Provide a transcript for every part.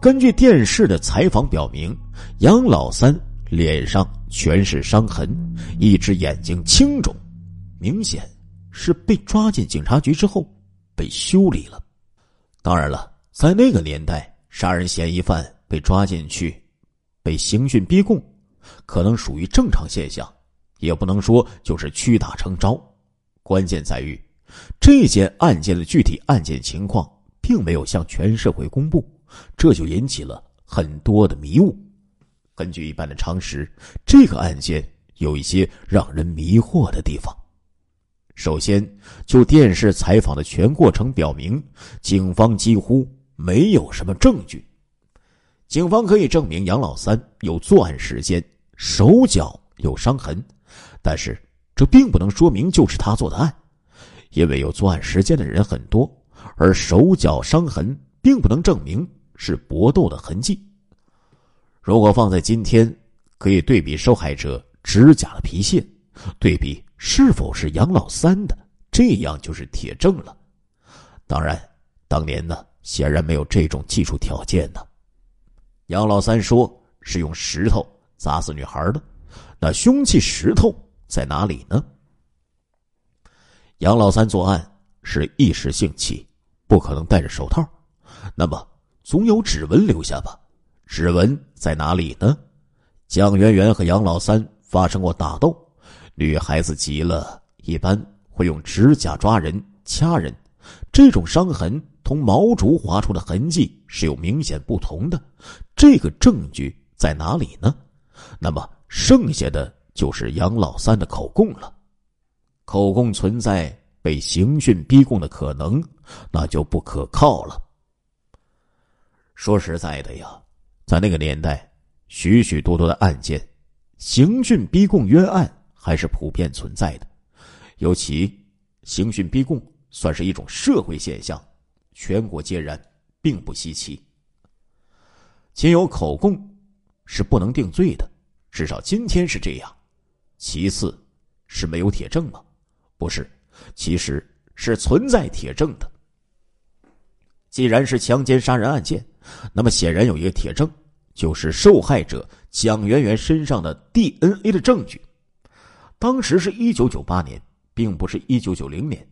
根据电视的采访表明，杨老三脸上全是伤痕，一只眼睛青肿，明显是被抓进警察局之后被修理了。当然了，在那个年代，杀人嫌疑犯被抓进去，被刑讯逼供，可能属于正常现象，也不能说就是屈打成招。关键在于，这件案件的具体案件情况并没有向全社会公布。这就引起了很多的迷雾。根据一般的常识，这个案件有一些让人迷惑的地方。首先，就电视采访的全过程表明，警方几乎没有什么证据。警方可以证明杨老三有作案时间，手脚有伤痕，但是这并不能说明就是他做的案，因为有作案时间的人很多，而手脚伤痕并不能证明。是搏斗的痕迹。如果放在今天，可以对比受害者指甲的皮屑，对比是否是杨老三的，这样就是铁证了。当然，当年呢，显然没有这种技术条件呢。杨老三说是用石头砸死女孩的，那凶器石头在哪里呢？杨老三作案是一时兴起，不可能戴着手套，那么。总有指纹留下吧？指纹在哪里呢？蒋圆圆和杨老三发生过打斗，女孩子急了，一般会用指甲抓人、掐人，这种伤痕同毛竹划出的痕迹是有明显不同的。这个证据在哪里呢？那么剩下的就是杨老三的口供了。口供存在被刑讯逼供的可能，那就不可靠了。说实在的呀，在那个年代，许许多多的案件，刑讯逼供冤案还是普遍存在的。尤其刑讯逼供算是一种社会现象，全国皆然，并不稀奇。仅有口供是不能定罪的，至少今天是这样。其次，是没有铁证吗？不是，其实是存在铁证的。既然是强奸杀人案件。那么显然有一个铁证，就是受害者蒋圆圆身上的 DNA 的证据。当时是一九九八年，并不是一九九零年。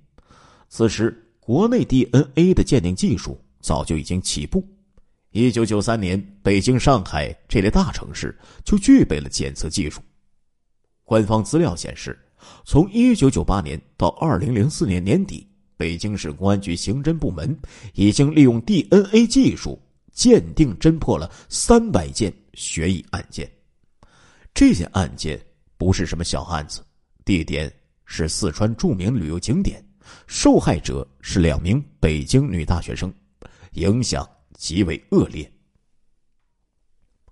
此时国内 DNA 的鉴定技术早就已经起步。一九九三年，北京、上海这类大城市就具备了检测技术。官方资料显示，从一九九八年到二零零四年年底，北京市公安局刑侦部门已经利用 DNA 技术。鉴定侦破了三百件悬疑案件，这件案件不是什么小案子，地点是四川著名旅游景点，受害者是两名北京女大学生，影响极为恶劣。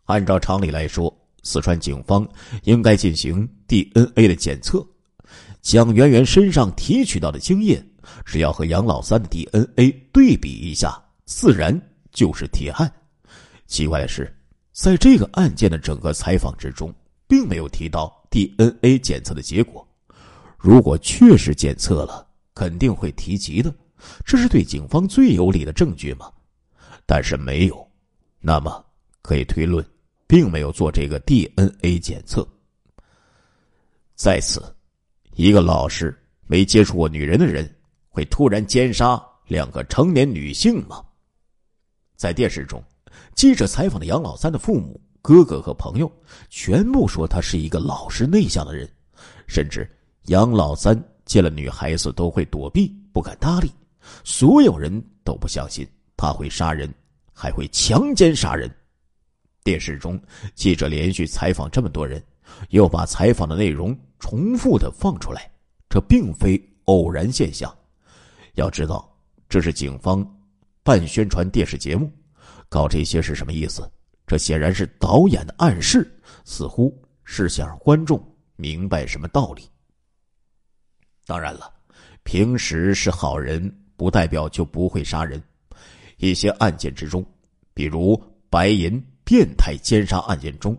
按照常理来说，四川警方应该进行 DNA 的检测，蒋圆圆身上提取到的精液，只要和杨老三的 DNA 对比一下，自然。就是铁案。奇怪的是，在这个案件的整个采访之中，并没有提到 DNA 检测的结果。如果确实检测了，肯定会提及的。这是对警方最有利的证据吗？但是没有，那么可以推论，并没有做这个 DNA 检测。在此，一个老实、没接触过女人的人，会突然奸杀两个成年女性吗？在电视中，记者采访的杨老三的父母、哥哥和朋友，全部说他是一个老实内向的人，甚至杨老三见了女孩子都会躲避，不敢搭理。所有人都不相信他会杀人，还会强奸杀人。电视中，记者连续采访这么多人，又把采访的内容重复的放出来，这并非偶然现象。要知道，这是警方。办宣传电视节目，搞这些是什么意思？这显然是导演的暗示，似乎是想让观众明白什么道理。当然了，平时是好人，不代表就不会杀人。一些案件之中，比如白银变态奸杀案件中，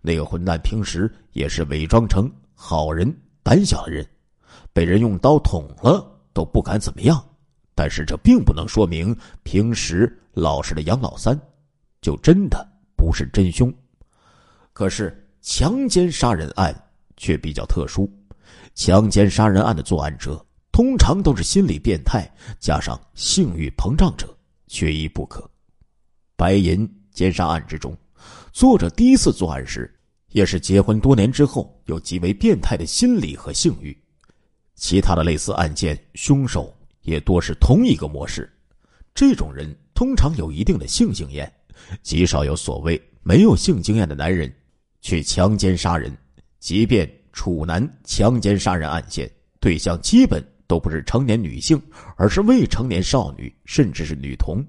那个混蛋平时也是伪装成好人、胆小的人，被人用刀捅了都不敢怎么样。但是这并不能说明平时老实的杨老三就真的不是真凶。可是强奸杀人案却比较特殊，强奸杀人案的作案者通常都是心理变态加上性欲膨胀者，缺一不可。白银奸杀案之中，作者第一次作案时，也是结婚多年之后有极为变态的心理和性欲。其他的类似案件，凶手也多是同一个模式。这种人通常有一定的性经验，极少有所谓没有性经验的男人去强奸杀人。即便处男强奸杀人案件对象基本都不是成年女性，而是未成年少女，甚至是女童。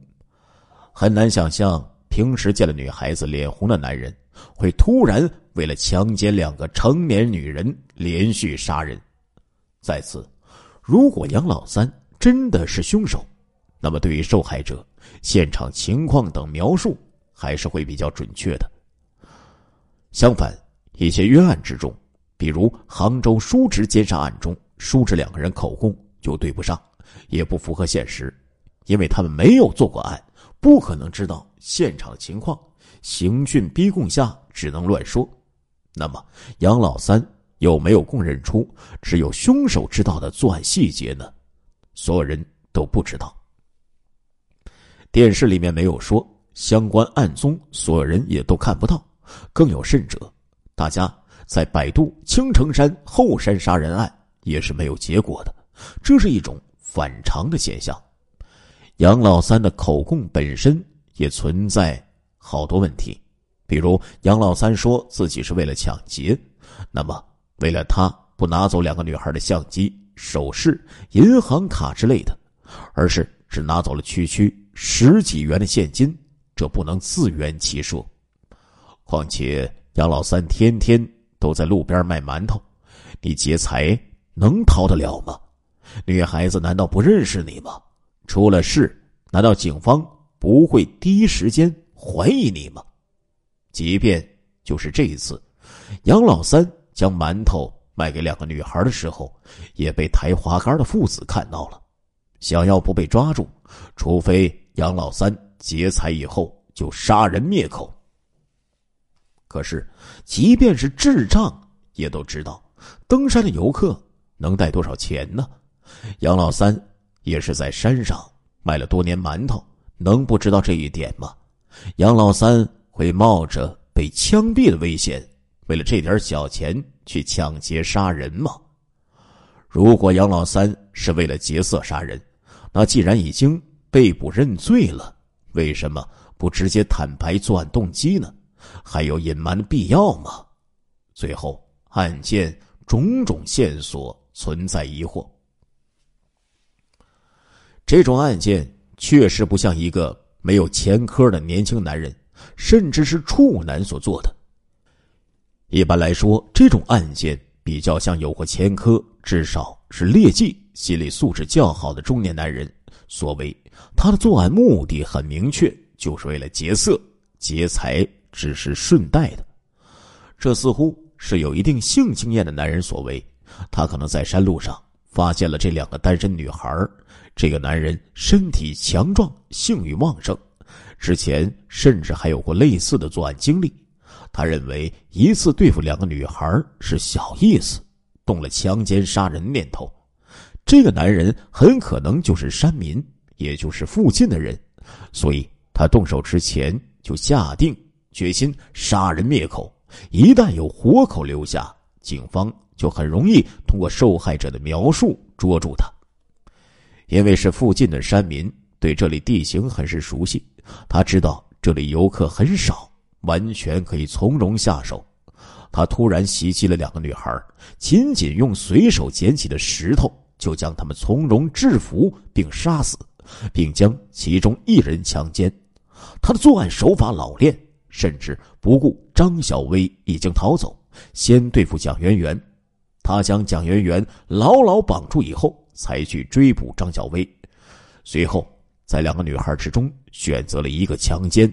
很难想象，平时见了女孩子脸红的男人，会突然为了强奸两个成年女人连续杀人。再次，如果杨老三真的是凶手，那么对于受害者现场情况等描述还是会比较准确的。相反，一些冤案之中，比如杭州叔侄奸杀案中，叔侄两个人口供就对不上，也不符合现实，因为他们没有做过案。不可能知道现场情况，刑讯逼供下只能乱说。那么杨老三有没有供认出只有凶手知道的作案细节呢？所有人都不知道。电视里面没有说相关案宗，所有人也都看不到。更有甚者，大家在百度青城山后山杀人案也是没有结果的，这是一种反常的现象。杨老三的口供本身也存在好多问题，比如杨老三说自己是为了抢劫，那么为了他不拿走两个女孩的相机、首饰、银行卡之类的，而是只拿走了区区十几元的现金，这不能自圆其说。况且杨老三天天都在路边卖馒头，你劫财能逃得了吗？女孩子难道不认识你吗？出了事，难道警方不会第一时间怀疑你吗？即便就是这一次，杨老三将馒头卖给两个女孩的时候，也被抬花杆的父子看到了。想要不被抓住，除非杨老三劫财以后就杀人灭口。可是，即便是智障也都知道，登山的游客能带多少钱呢？杨老三。也是在山上卖了多年馒头，能不知道这一点吗？杨老三会冒着被枪毙的危险，为了这点小钱去抢劫杀人吗？如果杨老三是为了劫色杀人，那既然已经被捕认罪了，为什么不直接坦白作案动机呢？还有隐瞒的必要吗？最后，案件种种线索存在疑惑。这种案件确实不像一个没有前科的年轻男人，甚至是处男所做的。一般来说，这种案件比较像有过前科，至少是劣迹、心理素质较好的中年男人所为。他的作案目的很明确，就是为了劫色、劫财，只是顺带的。这似乎是有一定性经验的男人所为。他可能在山路上发现了这两个单身女孩这个男人身体强壮，性欲旺盛，之前甚至还有过类似的作案经历。他认为一次对付两个女孩是小意思，动了强奸杀人念头。这个男人很可能就是山民，也就是附近的人，所以他动手之前就下定决心杀人灭口。一旦有活口留下，警方就很容易通过受害者的描述捉住他。因为是附近的山民，对这里地形很是熟悉。他知道这里游客很少，完全可以从容下手。他突然袭击了两个女孩，仅仅用随手捡起的石头就将他们从容制服并杀死，并将其中一人强奸。他的作案手法老练，甚至不顾张小薇已经逃走，先对付蒋圆圆。他将蒋圆圆牢牢绑住以后。才去追捕张小薇，随后在两个女孩之中选择了一个强奸，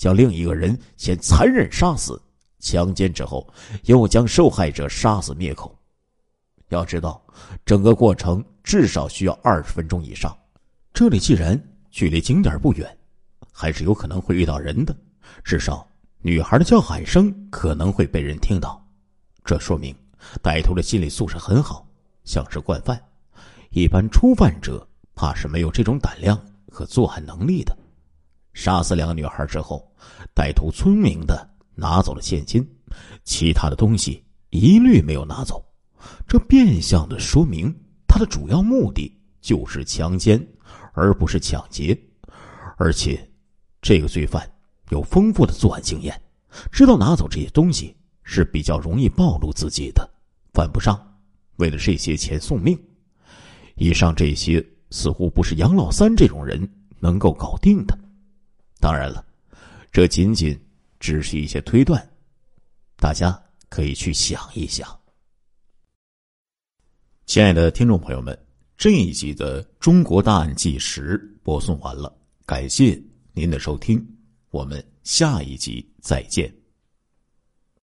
将另一个人先残忍杀死，强奸之后又将受害者杀死灭口。要知道，整个过程至少需要二十分钟以上。这里既然距离景点不远，还是有可能会遇到人的。至少女孩的叫喊声可能会被人听到。这说明歹徒的心理素质很好，像是惯犯。一般初犯者怕是没有这种胆量和作案能力的。杀死两个女孩之后，歹徒聪明的拿走了现金，其他的东西一律没有拿走。这变相的说明他的主要目的就是强奸，而不是抢劫。而且，这个罪犯有丰富的作案经验，知道拿走这些东西是比较容易暴露自己的，犯不上为了这些钱送命。以上这些似乎不是杨老三这种人能够搞定的。当然了，这仅仅只是一些推断，大家可以去想一想。亲爱的听众朋友们，这一集的《中国大案纪实》播送完了，感谢您的收听，我们下一集再见。